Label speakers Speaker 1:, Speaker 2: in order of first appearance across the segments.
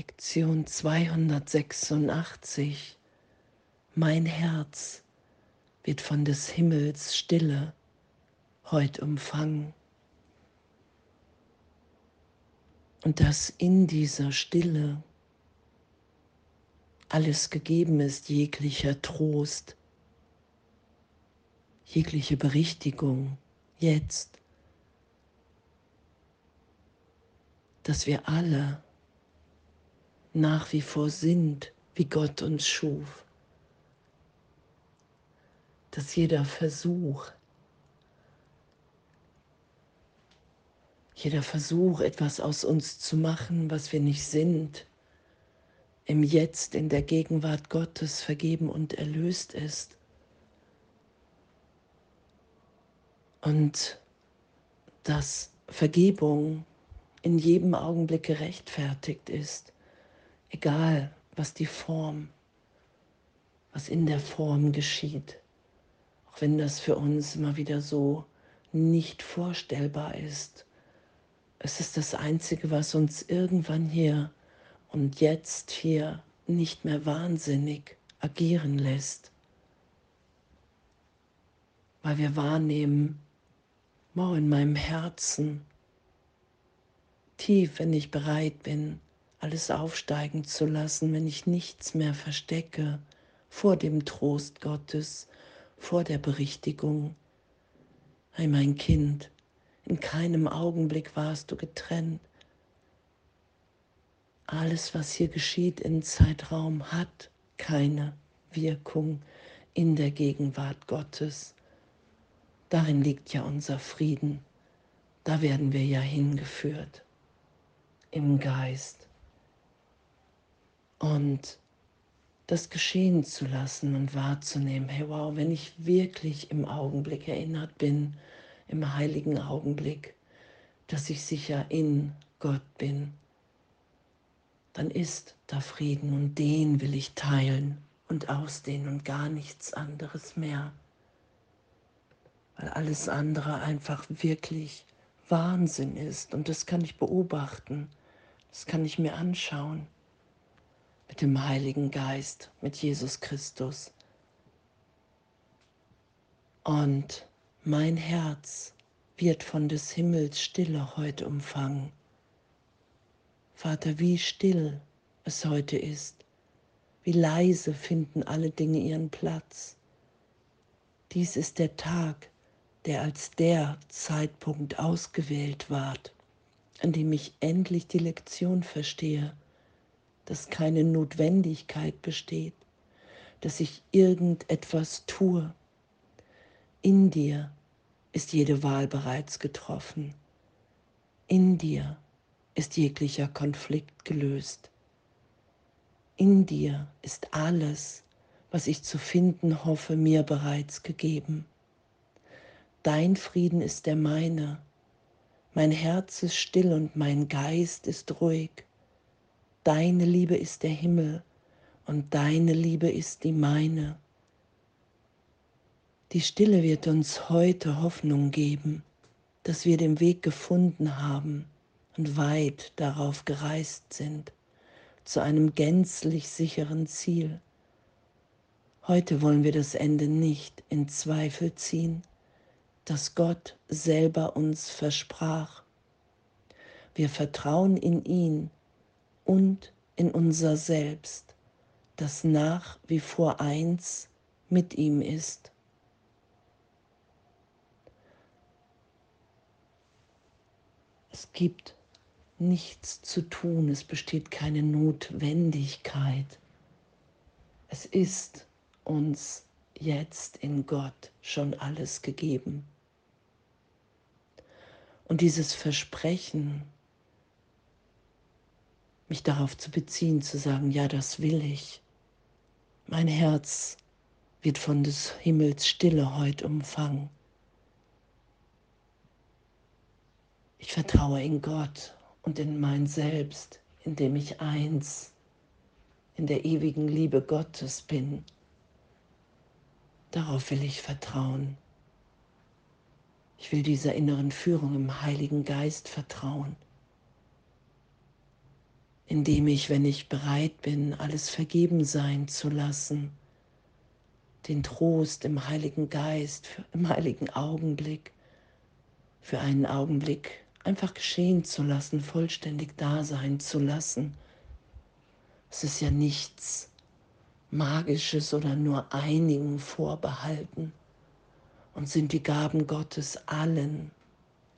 Speaker 1: Lektion 286. Mein Herz wird von des Himmels Stille heut umfangen. Und dass in dieser Stille alles gegeben ist, jeglicher Trost, jegliche Berichtigung jetzt, dass wir alle nach wie vor sind, wie Gott uns schuf. Dass jeder Versuch, jeder Versuch, etwas aus uns zu machen, was wir nicht sind, im Jetzt, in der Gegenwart Gottes vergeben und erlöst ist. Und dass Vergebung in jedem Augenblick gerechtfertigt ist egal was die Form, was in der Form geschieht, auch wenn das für uns immer wieder so nicht vorstellbar ist. Es ist das Einzige, was uns irgendwann hier und jetzt hier nicht mehr wahnsinnig agieren lässt, weil wir wahrnehmen, wow, in meinem Herzen, tief, wenn ich bereit bin, alles aufsteigen zu lassen, wenn ich nichts mehr verstecke vor dem Trost Gottes, vor der Berichtigung. Hey mein Kind, in keinem Augenblick warst du getrennt. Alles, was hier geschieht im Zeitraum, hat keine Wirkung in der Gegenwart Gottes. Darin liegt ja unser Frieden. Da werden wir ja hingeführt im Geist und das geschehen zu lassen und wahrzunehmen, hey wow, wenn ich wirklich im Augenblick erinnert bin, im heiligen Augenblick, dass ich sicher in Gott bin, dann ist da Frieden und den will ich teilen und ausdehnen und gar nichts anderes mehr. Weil alles andere einfach wirklich Wahnsinn ist und das kann ich beobachten, das kann ich mir anschauen mit dem Heiligen Geist, mit Jesus Christus. Und mein Herz wird von des Himmels Stille heute umfangen. Vater, wie still es heute ist, wie leise finden alle Dinge ihren Platz. Dies ist der Tag, der als der Zeitpunkt ausgewählt ward, an dem ich endlich die Lektion verstehe dass keine Notwendigkeit besteht, dass ich irgendetwas tue. In dir ist jede Wahl bereits getroffen. In dir ist jeglicher Konflikt gelöst. In dir ist alles, was ich zu finden hoffe, mir bereits gegeben. Dein Frieden ist der meine. Mein Herz ist still und mein Geist ist ruhig. Deine Liebe ist der Himmel und deine Liebe ist die meine. Die Stille wird uns heute Hoffnung geben, dass wir den Weg gefunden haben und weit darauf gereist sind, zu einem gänzlich sicheren Ziel. Heute wollen wir das Ende nicht in Zweifel ziehen, das Gott selber uns versprach. Wir vertrauen in ihn, und in unser Selbst, das nach wie vor eins mit ihm ist. Es gibt nichts zu tun, es besteht keine Notwendigkeit. Es ist uns jetzt in Gott schon alles gegeben. Und dieses Versprechen, mich darauf zu beziehen, zu sagen, ja, das will ich. Mein Herz wird von des Himmels Stille heute umfangen. Ich vertraue in Gott und in mein Selbst, indem ich eins in der ewigen Liebe Gottes bin. Darauf will ich vertrauen. Ich will dieser inneren Führung im Heiligen Geist vertrauen. Indem ich, wenn ich bereit bin, alles vergeben sein zu lassen, den Trost im Heiligen Geist, im heiligen Augenblick, für einen Augenblick einfach geschehen zu lassen, vollständig da sein zu lassen. Es ist ja nichts Magisches oder nur einigen vorbehalten und sind die Gaben Gottes allen,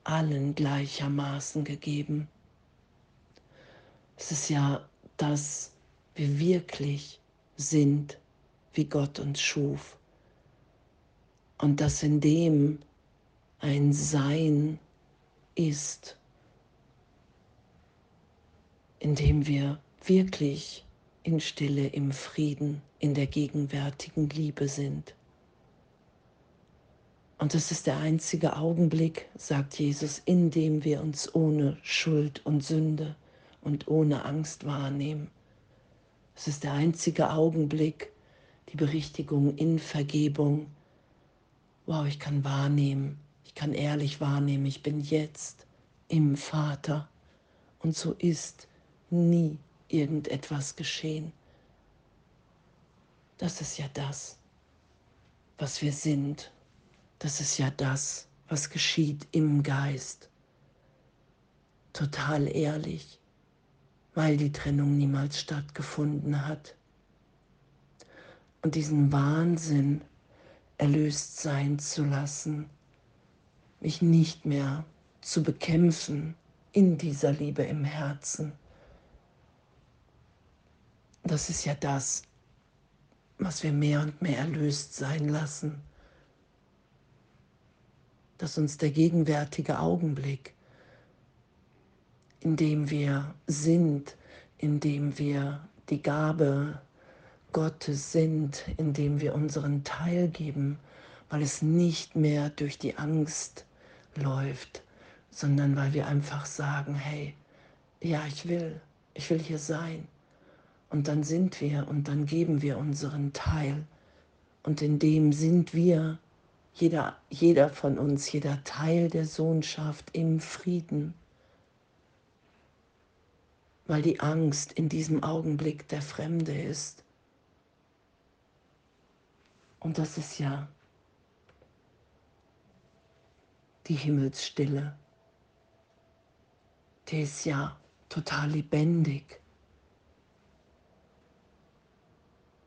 Speaker 1: allen gleichermaßen gegeben. Es ist ja, dass wir wirklich sind, wie Gott uns schuf. Und dass in dem ein Sein ist, in dem wir wirklich in Stille, im Frieden, in der gegenwärtigen Liebe sind. Und das ist der einzige Augenblick, sagt Jesus, in dem wir uns ohne Schuld und Sünde und ohne Angst wahrnehmen. Es ist der einzige Augenblick, die Berichtigung in Vergebung. Wow, ich kann wahrnehmen, ich kann ehrlich wahrnehmen, ich bin jetzt im Vater. Und so ist nie irgendetwas geschehen. Das ist ja das, was wir sind. Das ist ja das, was geschieht im Geist. Total ehrlich, weil die Trennung niemals stattgefunden hat. Und diesen Wahnsinn erlöst sein zu lassen, mich nicht mehr zu bekämpfen in dieser Liebe im Herzen. Das ist ja das, was wir mehr und mehr erlöst sein lassen, dass uns der gegenwärtige Augenblick, in dem wir sind, in dem wir die Gabe Gottes sind, in dem wir unseren Teil geben, weil es nicht mehr durch die Angst läuft, sondern weil wir einfach sagen, hey, ja, ich will, ich will hier sein. Und dann sind wir und dann geben wir unseren Teil. Und in dem sind wir, jeder, jeder von uns, jeder Teil der Sohnschaft im Frieden. Weil die Angst in diesem Augenblick der Fremde ist. Und das ist ja die Himmelsstille. Die ist ja total lebendig.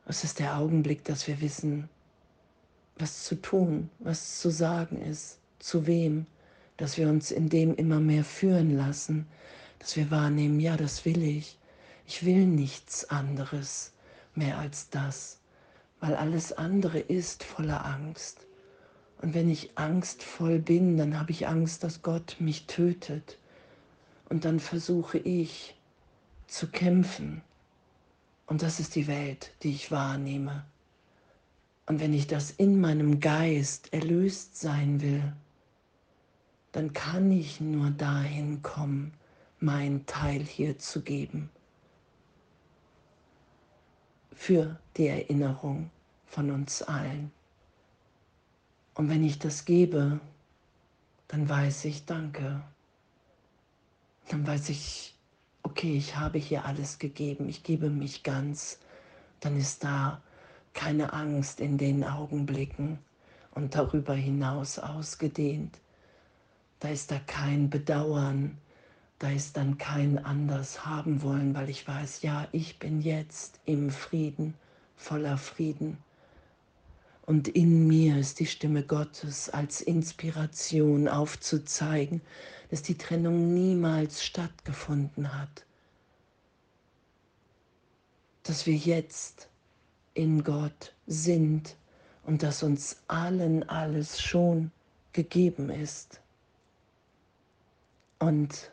Speaker 1: Es ist der Augenblick, dass wir wissen, was zu tun, was zu sagen ist, zu wem, dass wir uns in dem immer mehr führen lassen, dass wir wahrnehmen, ja, das will ich. Ich will nichts anderes mehr als das, weil alles andere ist voller Angst. Und wenn ich angstvoll bin, dann habe ich Angst, dass Gott mich tötet. Und dann versuche ich zu kämpfen. Und das ist die Welt, die ich wahrnehme. Und wenn ich das in meinem Geist erlöst sein will, dann kann ich nur dahin kommen, mein Teil hier zu geben. Für die Erinnerung von uns allen. Und wenn ich das gebe, dann weiß ich, danke. Dann weiß ich, okay, ich habe hier alles gegeben, ich gebe mich ganz. Dann ist da keine Angst in den Augenblicken und darüber hinaus ausgedehnt. Da ist da kein Bedauern, da ist dann kein anders haben wollen, weil ich weiß, ja, ich bin jetzt im Frieden, voller Frieden. Und in mir ist die Stimme Gottes als Inspiration aufzuzeigen, dass die Trennung niemals stattgefunden hat. Dass wir jetzt in Gott sind und dass uns allen alles schon gegeben ist. Und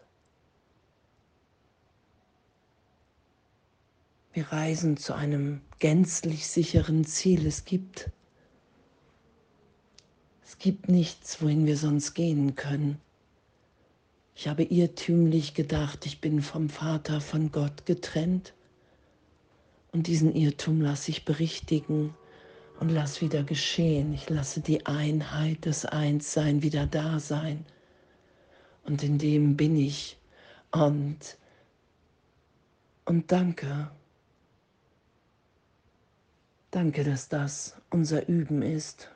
Speaker 1: wir reisen zu einem gänzlich sicheren Ziel. Es gibt es gibt nichts, wohin wir sonst gehen können. Ich habe irrtümlich gedacht, ich bin vom Vater, von Gott getrennt. Und diesen Irrtum lasse ich berichtigen und lasse wieder geschehen. Ich lasse die Einheit, das Einssein wieder da sein. Und in dem bin ich. Und Und danke, danke, dass das unser Üben ist,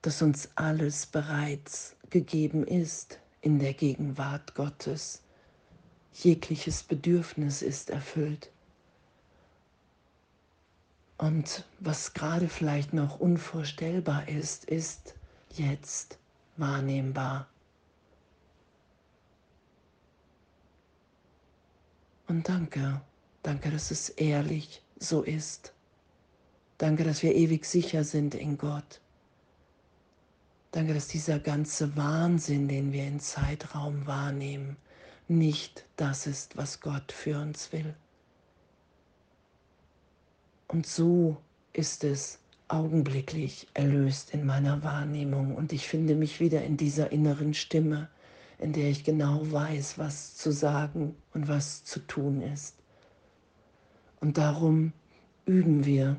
Speaker 1: dass uns alles bereits gegeben ist in der Gegenwart Gottes. Jegliches Bedürfnis ist erfüllt. Und was gerade vielleicht noch unvorstellbar ist, ist jetzt wahrnehmbar. Und danke, danke, dass es ehrlich so ist. Danke, dass wir ewig sicher sind in Gott. Danke, dass dieser ganze Wahnsinn, den wir in Zeitraum wahrnehmen, nicht das ist, was Gott für uns will. Und so ist es augenblicklich erlöst in meiner Wahrnehmung und ich finde mich wieder in dieser inneren Stimme, in der ich genau weiß, was zu sagen und was zu tun ist. Und darum üben wir.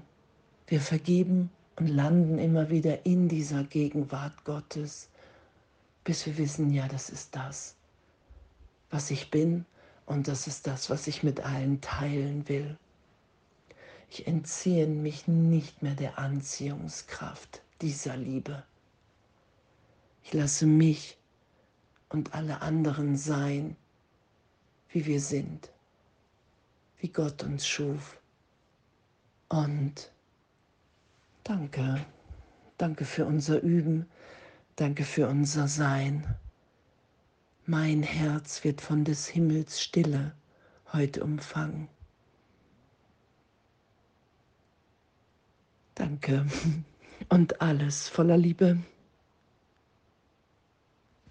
Speaker 1: Wir vergeben und landen immer wieder in dieser Gegenwart Gottes, bis wir wissen, ja, das ist das, was ich bin und das ist das, was ich mit allen teilen will. Ich entziehe mich nicht mehr der Anziehungskraft dieser Liebe. Ich lasse mich und alle anderen sein, wie wir sind, wie Gott uns schuf. Und danke, danke für unser Üben, danke für unser Sein. Mein Herz wird von des Himmels Stille heute umfangen. Danke und alles voller Liebe.